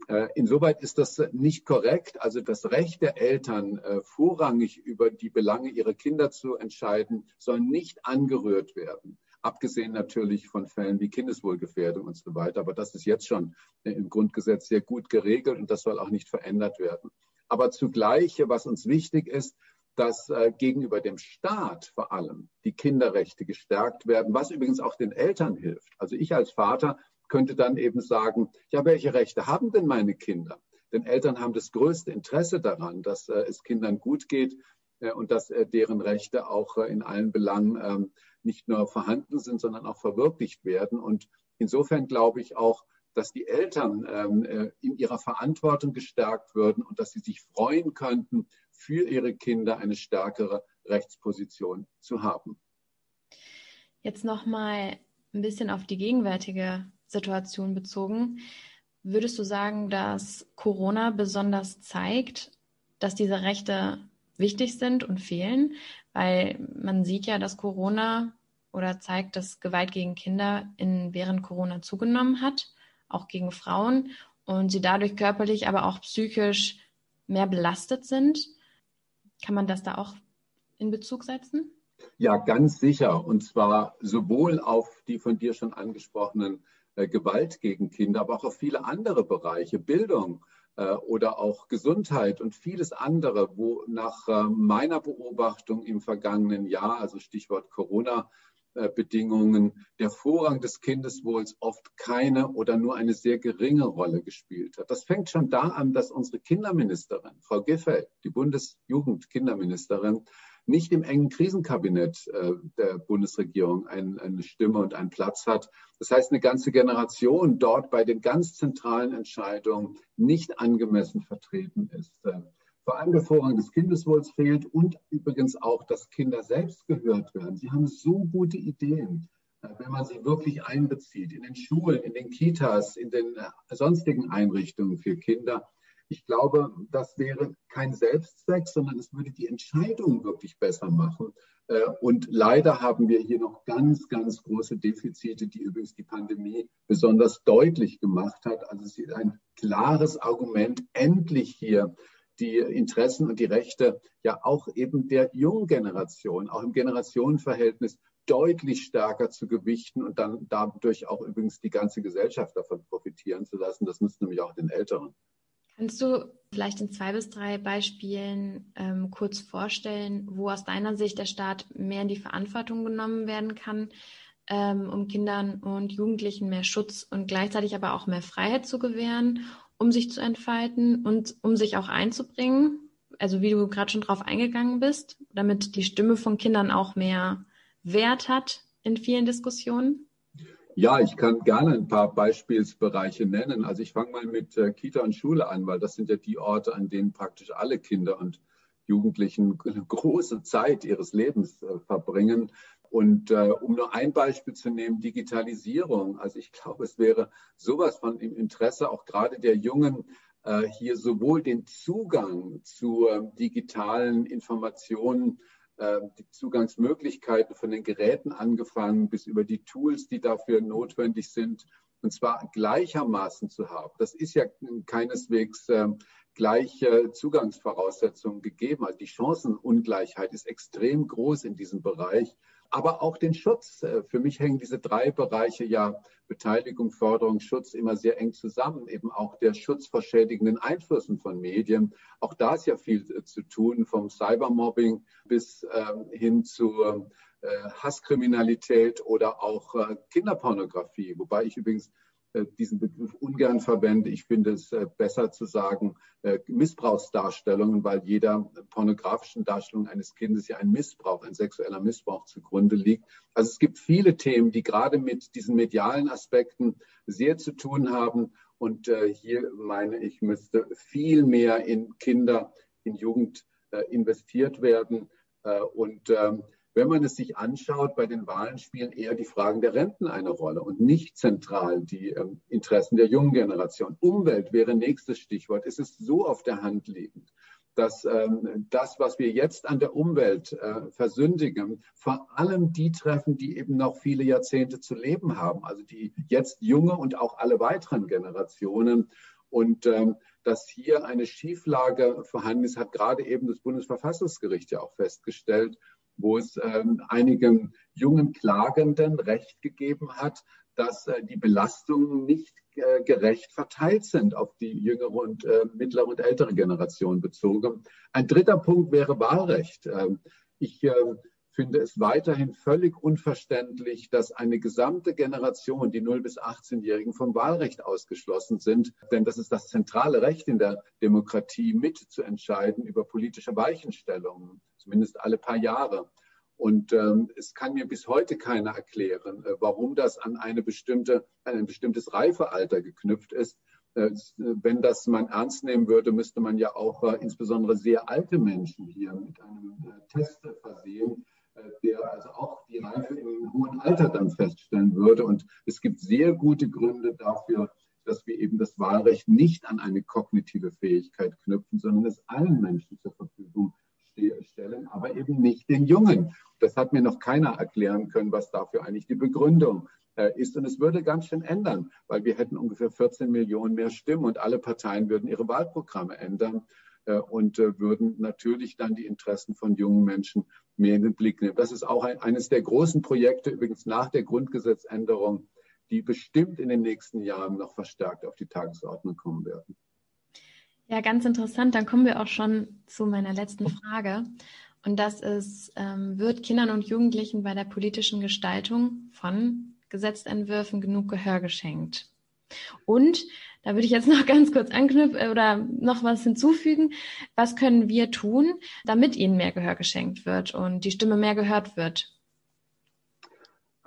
Äh, insoweit ist das nicht korrekt. Also das Recht der Eltern, äh, vorrangig über die Belange ihrer Kinder zu entscheiden, soll nicht angerührt werden abgesehen natürlich von Fällen wie Kindeswohlgefährdung und so weiter. Aber das ist jetzt schon im Grundgesetz sehr gut geregelt und das soll auch nicht verändert werden. Aber zugleich, was uns wichtig ist, dass äh, gegenüber dem Staat vor allem die Kinderrechte gestärkt werden, was übrigens auch den Eltern hilft. Also ich als Vater könnte dann eben sagen, ja, welche Rechte haben denn meine Kinder? Denn Eltern haben das größte Interesse daran, dass äh, es Kindern gut geht äh, und dass äh, deren Rechte auch in allen Belangen ähm, nicht nur vorhanden sind, sondern auch verwirklicht werden. Und insofern glaube ich auch, dass die Eltern ähm, äh, in ihrer Verantwortung gestärkt würden und dass sie sich freuen könnten, für ihre Kinder eine stärkere Rechtsposition zu haben. Jetzt noch mal ein bisschen auf die gegenwärtige Situation bezogen. Würdest du sagen, dass Corona besonders zeigt, dass diese Rechte wichtig sind und fehlen? Weil man sieht ja, dass Corona oder zeigt, dass Gewalt gegen Kinder in, während Corona zugenommen hat, auch gegen Frauen und sie dadurch körperlich, aber auch psychisch mehr belastet sind. Kann man das da auch in Bezug setzen? Ja, ganz sicher. Und zwar sowohl auf die von dir schon angesprochenen Gewalt gegen Kinder, aber auch auf viele andere Bereiche, Bildung, äh, oder auch Gesundheit und vieles andere, wo nach äh, meiner Beobachtung im vergangenen Jahr, also Stichwort Corona, Bedingungen der Vorrang des Kindeswohls oft keine oder nur eine sehr geringe Rolle gespielt hat. Das fängt schon da an, dass unsere Kinderministerin, Frau Giffey, die Bundesjugendkinderministerin, nicht im engen Krisenkabinett äh, der Bundesregierung ein, eine Stimme und einen Platz hat. Das heißt, eine ganze Generation dort bei den ganz zentralen Entscheidungen nicht angemessen vertreten ist. Äh, vor allem der Vorrang des Kindeswohls fehlt und übrigens auch, dass Kinder selbst gehört werden. Sie haben so gute Ideen äh, wenn man sie wirklich einbezieht, in den Schulen, in den Kitas, in den äh, sonstigen Einrichtungen für Kinder, ich glaube, das wäre kein Selbstzweck, sondern es würde die Entscheidung wirklich besser machen. Äh, und leider haben wir hier noch ganz, ganz große Defizite, die übrigens die Pandemie besonders deutlich gemacht hat. Also es ist ein klares Argument, endlich hier die Interessen und die Rechte ja auch eben der jungen Generation, auch im Generationenverhältnis deutlich stärker zu gewichten und dann dadurch auch übrigens die ganze Gesellschaft davon profitieren zu lassen. Das nützt nämlich auch den Älteren. Kannst du vielleicht in zwei bis drei Beispielen ähm, kurz vorstellen, wo aus deiner Sicht der Staat mehr in die Verantwortung genommen werden kann, ähm, um Kindern und Jugendlichen mehr Schutz und gleichzeitig aber auch mehr Freiheit zu gewähren, um sich zu entfalten und um sich auch einzubringen? Also wie du gerade schon drauf eingegangen bist, damit die Stimme von Kindern auch mehr Wert hat in vielen Diskussionen? Ja, ich kann gerne ein paar Beispielsbereiche nennen. Also ich fange mal mit äh, Kita und Schule an, weil das sind ja die Orte, an denen praktisch alle Kinder und Jugendlichen eine große Zeit ihres Lebens äh, verbringen. Und äh, um nur ein Beispiel zu nehmen, Digitalisierung. Also ich glaube, es wäre sowas von im Interesse auch gerade der jungen äh, hier sowohl den Zugang zu äh, digitalen Informationen, die Zugangsmöglichkeiten von den Geräten angefangen bis über die Tools, die dafür notwendig sind, und zwar gleichermaßen zu haben. Das ist ja keineswegs äh, gleiche Zugangsvoraussetzungen gegeben. Also die Chancenungleichheit ist extrem groß in diesem Bereich. Aber auch den Schutz. Äh, für mich hängen diese drei Bereiche ja Beteiligung, Förderung, Schutz immer sehr eng zusammen. Eben auch der Schutz vor schädigenden Einflüssen von Medien. Auch da ist ja viel äh, zu tun, vom Cybermobbing bis ähm, hin zu äh, Hasskriminalität oder auch Kinderpornografie. Wobei ich übrigens diesen Begriff ungern verwende. Ich finde es äh, besser zu sagen äh, Missbrauchsdarstellungen, weil jeder pornografischen Darstellung eines Kindes ja ein Missbrauch, ein sexueller Missbrauch zugrunde liegt. Also es gibt viele Themen, die gerade mit diesen medialen Aspekten sehr zu tun haben. Und hier meine ich, müsste viel mehr in Kinder, in Jugend investiert werden. Und ähm, wenn man es sich anschaut, bei den Wahlen spielen eher die Fragen der Renten eine Rolle und nicht zentral die ähm, Interessen der jungen Generation. Umwelt wäre nächstes Stichwort. Es ist so auf der Hand liegend, dass ähm, das, was wir jetzt an der Umwelt äh, versündigen, vor allem die treffen, die eben noch viele Jahrzehnte zu leben haben, also die jetzt junge und auch alle weiteren Generationen. Und ähm, dass hier eine Schieflage vorhanden ist, hat gerade eben das Bundesverfassungsgericht ja auch festgestellt wo es ähm, einigen jungen Klagenden Recht gegeben hat, dass äh, die Belastungen nicht äh, gerecht verteilt sind auf die jüngere und äh, mittlere und ältere Generation bezogen. Ein dritter Punkt wäre Wahlrecht. Ähm, ich ähm, finde es weiterhin völlig unverständlich, dass eine gesamte Generation, die 0 bis 18-Jährigen, vom Wahlrecht ausgeschlossen sind. Denn das ist das zentrale Recht in der Demokratie, mitzuentscheiden über politische Weichenstellungen zumindest alle paar Jahre. Und ähm, es kann mir bis heute keiner erklären, äh, warum das an eine bestimmte, an ein bestimmtes Reifealter geknüpft ist. Äh, wenn das man ernst nehmen würde, müsste man ja auch äh, insbesondere sehr alte Menschen hier mit einem äh, Test versehen, äh, der also auch die Reife im hohen Alter dann feststellen würde. Und es gibt sehr gute Gründe dafür, dass wir eben das Wahlrecht nicht an eine kognitive Fähigkeit knüpfen, sondern es allen Menschen zur Verfügung stellen, aber eben nicht den Jungen. Das hat mir noch keiner erklären können, was dafür eigentlich die Begründung äh, ist. Und es würde ganz schön ändern, weil wir hätten ungefähr 14 Millionen mehr Stimmen und alle Parteien würden ihre Wahlprogramme ändern äh, und äh, würden natürlich dann die Interessen von jungen Menschen mehr in den Blick nehmen. Das ist auch ein, eines der großen Projekte, übrigens nach der Grundgesetzänderung, die bestimmt in den nächsten Jahren noch verstärkt auf die Tagesordnung kommen werden. Ja, ganz interessant. Dann kommen wir auch schon zu meiner letzten Frage. Und das ist, ähm, wird Kindern und Jugendlichen bei der politischen Gestaltung von Gesetzentwürfen genug Gehör geschenkt? Und da würde ich jetzt noch ganz kurz anknüpfen äh, oder noch was hinzufügen. Was können wir tun, damit ihnen mehr Gehör geschenkt wird und die Stimme mehr gehört wird?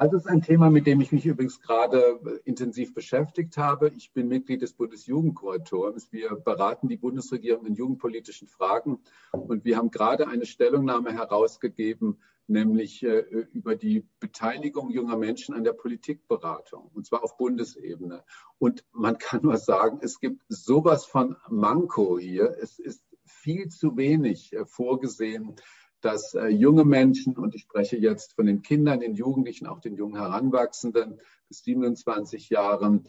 Also es ist ein Thema, mit dem ich mich übrigens gerade intensiv beschäftigt habe. Ich bin Mitglied des Bundesjugendkuratoriums. Wir beraten die Bundesregierung in jugendpolitischen Fragen und wir haben gerade eine Stellungnahme herausgegeben, nämlich äh, über die Beteiligung junger Menschen an der Politikberatung, und zwar auf Bundesebene. Und man kann nur sagen, es gibt sowas von Manko hier. Es ist viel zu wenig äh, vorgesehen dass äh, junge Menschen, und ich spreche jetzt von den Kindern, den Jugendlichen, auch den jungen Heranwachsenden bis 27 Jahren,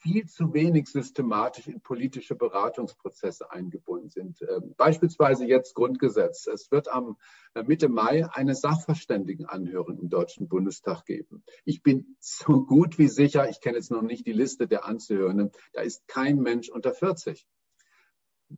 viel zu wenig systematisch in politische Beratungsprozesse eingebunden sind. Äh, beispielsweise jetzt Grundgesetz. Es wird am äh, Mitte Mai eine Sachverständigenanhörung im Deutschen Bundestag geben. Ich bin so gut wie sicher, ich kenne jetzt noch nicht die Liste der Anzuhörenden, da ist kein Mensch unter 40.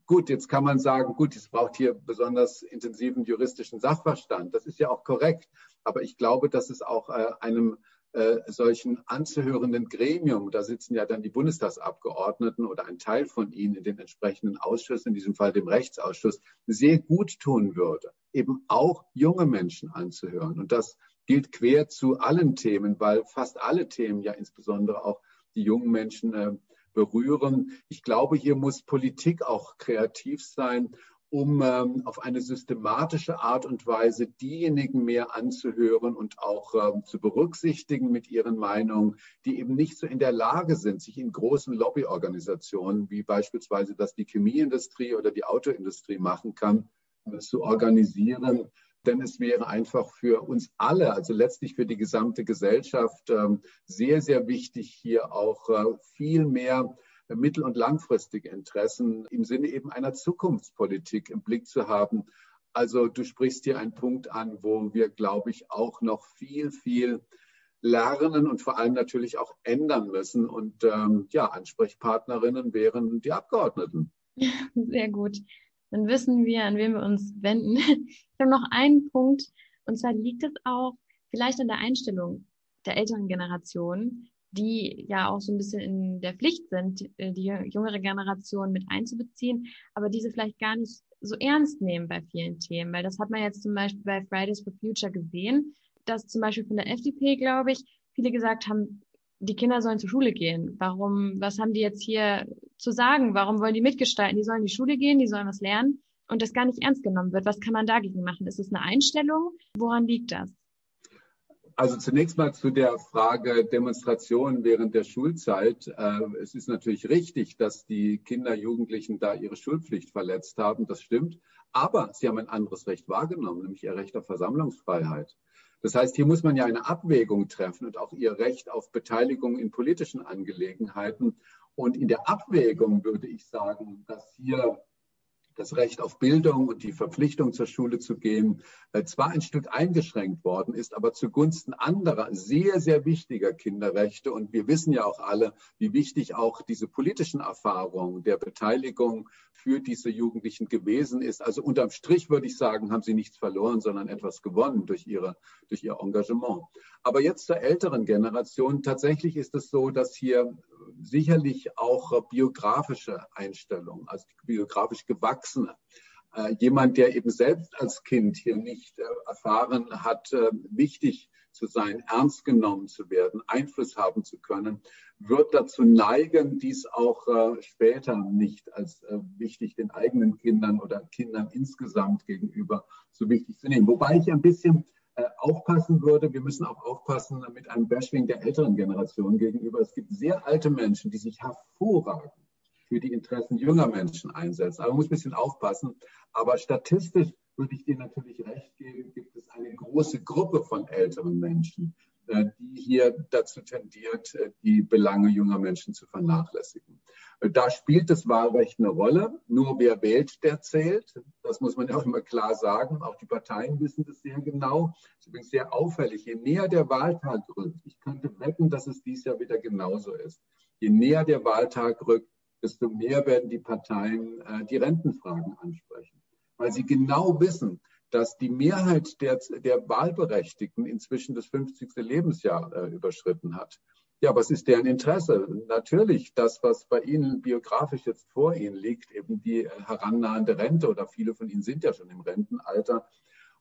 Gut, jetzt kann man sagen, gut, es braucht hier besonders intensiven juristischen Sachverstand. Das ist ja auch korrekt. Aber ich glaube, dass es auch äh, einem äh, solchen anzuhörenden Gremium, da sitzen ja dann die Bundestagsabgeordneten oder ein Teil von ihnen in den entsprechenden Ausschüssen, in diesem Fall dem Rechtsausschuss, sehr gut tun würde, eben auch junge Menschen anzuhören. Und das gilt quer zu allen Themen, weil fast alle Themen ja insbesondere auch die jungen Menschen äh, berühren. Ich glaube, hier muss Politik auch kreativ sein um ähm, auf eine systematische Art und Weise diejenigen mehr anzuhören und auch ähm, zu berücksichtigen mit ihren Meinungen, die eben nicht so in der Lage sind, sich in großen Lobbyorganisationen wie beispielsweise das die Chemieindustrie oder die Autoindustrie machen kann, zu organisieren. Denn es wäre einfach für uns alle, also letztlich für die gesamte Gesellschaft, ähm, sehr, sehr wichtig, hier auch äh, viel mehr mittel- und langfristige Interessen im Sinne eben einer Zukunftspolitik im Blick zu haben. Also du sprichst hier einen Punkt an, wo wir, glaube ich, auch noch viel, viel lernen und vor allem natürlich auch ändern müssen. Und ähm, ja, Ansprechpartnerinnen wären die Abgeordneten. Sehr gut. Dann wissen wir, an wen wir uns wenden. Ich habe noch einen Punkt, und zwar liegt es auch vielleicht an der Einstellung der älteren Generation, die ja auch so ein bisschen in der Pflicht sind, äh, die jüngere Generation mit einzubeziehen, aber diese vielleicht gar nicht so ernst nehmen bei vielen Themen, weil das hat man jetzt zum Beispiel bei Fridays for Future gesehen, dass zum Beispiel von der FDP, glaube ich, viele gesagt haben, die Kinder sollen zur Schule gehen. Warum, was haben die jetzt hier zu sagen? Warum wollen die mitgestalten? Die sollen in die Schule gehen, die sollen was lernen und das gar nicht ernst genommen wird. Was kann man dagegen machen? Ist es eine Einstellung? Woran liegt das? Also zunächst mal zu der Frage Demonstrationen während der Schulzeit. Äh, es ist natürlich richtig, dass die Kinder, Jugendlichen da ihre Schulpflicht verletzt haben. Das stimmt. Aber sie haben ein anderes Recht wahrgenommen, nämlich ihr Recht auf Versammlungsfreiheit. Das heißt, hier muss man ja eine Abwägung treffen und auch ihr Recht auf Beteiligung in politischen Angelegenheiten. Und in der Abwägung würde ich sagen, dass hier das Recht auf Bildung und die Verpflichtung zur Schule zu gehen, äh, zwar ein Stück eingeschränkt worden ist, aber zugunsten anderer sehr, sehr wichtiger Kinderrechte. Und wir wissen ja auch alle, wie wichtig auch diese politischen Erfahrungen der Beteiligung für diese Jugendlichen gewesen ist. Also unterm Strich würde ich sagen, haben sie nichts verloren, sondern etwas gewonnen durch, ihre, durch ihr Engagement. Aber jetzt zur älteren Generation. Tatsächlich ist es so, dass hier sicherlich auch biografische Einstellungen, also biografisch gewachsene, äh, jemand, der eben selbst als Kind hier nicht äh, erfahren hat, äh, wichtig zu sein, ernst genommen zu werden, Einfluss haben zu können, wird dazu neigen, dies auch später nicht als wichtig den eigenen Kindern oder Kindern insgesamt gegenüber so wichtig zu nehmen. Wobei ich ein bisschen aufpassen würde, wir müssen auch aufpassen mit einem Bashing der älteren Generation gegenüber. Es gibt sehr alte Menschen, die sich hervorragend für die Interessen junger Menschen einsetzen. Aber man muss ein bisschen aufpassen. Aber statistisch würde ich dir natürlich recht geben, gibt es eine große Gruppe von älteren Menschen, äh, die hier dazu tendiert, äh, die Belange junger Menschen zu vernachlässigen. Da spielt das Wahlrecht eine Rolle. Nur wer wählt, der zählt. Das muss man ja auch immer klar sagen. Auch die Parteien wissen das sehr genau. Das ist übrigens sehr auffällig. Je näher der Wahltag rückt, ich könnte wetten, dass es dies Jahr wieder genauso ist. Je näher der Wahltag rückt, desto mehr werden die Parteien äh, die Rentenfragen ansprechen, weil sie genau wissen, dass die Mehrheit der, der Wahlberechtigten inzwischen das 50. Lebensjahr äh, überschritten hat. Ja, was ist deren Interesse? Natürlich das, was bei Ihnen biografisch jetzt vor Ihnen liegt, eben die äh, herannahende Rente oder viele von Ihnen sind ja schon im Rentenalter.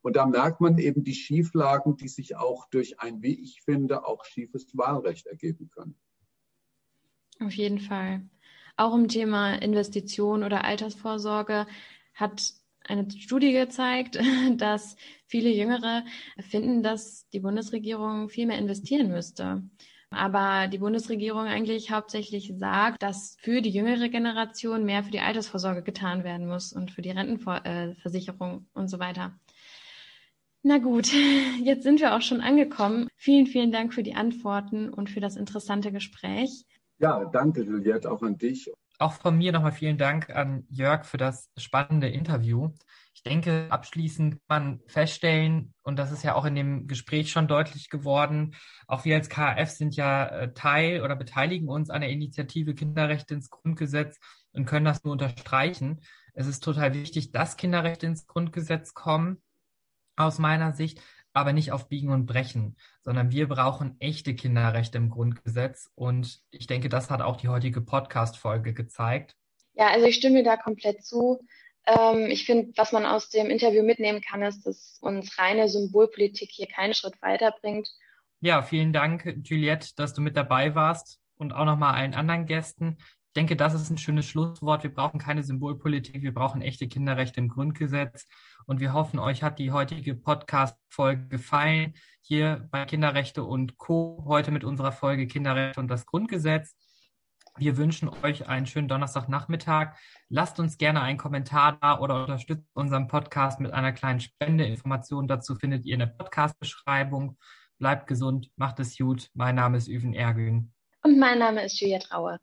Und da merkt man eben die Schieflagen, die sich auch durch ein, wie ich finde, auch schiefes Wahlrecht ergeben können. Auf jeden Fall. Auch im Thema Investition oder Altersvorsorge hat eine Studie gezeigt, dass viele Jüngere finden, dass die Bundesregierung viel mehr investieren müsste. Aber die Bundesregierung eigentlich hauptsächlich sagt, dass für die jüngere Generation mehr für die Altersvorsorge getan werden muss und für die Rentenversicherung und so weiter. Na gut, jetzt sind wir auch schon angekommen. Vielen, vielen Dank für die Antworten und für das interessante Gespräch. Ja, danke, Juliette, auch an dich. Auch von mir nochmal vielen Dank an Jörg für das spannende Interview. Ich denke, abschließend kann man feststellen, und das ist ja auch in dem Gespräch schon deutlich geworden, auch wir als KF sind ja äh, Teil oder beteiligen uns an der Initiative Kinderrechte ins Grundgesetz und können das nur unterstreichen. Es ist total wichtig, dass Kinderrechte ins Grundgesetz kommen, aus meiner Sicht aber nicht auf Biegen und Brechen, sondern wir brauchen echte Kinderrechte im Grundgesetz. Und ich denke, das hat auch die heutige Podcast-Folge gezeigt. Ja, also ich stimme da komplett zu. Ähm, ich finde, was man aus dem Interview mitnehmen kann, ist, dass uns reine Symbolpolitik hier keinen Schritt weiterbringt. Ja, vielen Dank, Juliette, dass du mit dabei warst und auch nochmal allen anderen Gästen. Ich denke, das ist ein schönes Schlusswort. Wir brauchen keine Symbolpolitik, wir brauchen echte Kinderrechte im Grundgesetz. Und wir hoffen, euch hat die heutige Podcast-Folge gefallen. Hier bei Kinderrechte und Co. Heute mit unserer Folge Kinderrechte und das Grundgesetz. Wir wünschen euch einen schönen Donnerstagnachmittag. Lasst uns gerne einen Kommentar da oder unterstützt unseren Podcast mit einer kleinen Spende. Informationen dazu findet ihr in der Podcast-Beschreibung. Bleibt gesund, macht es gut. Mein Name ist Üven Ergün. Und mein Name ist Julia Traue.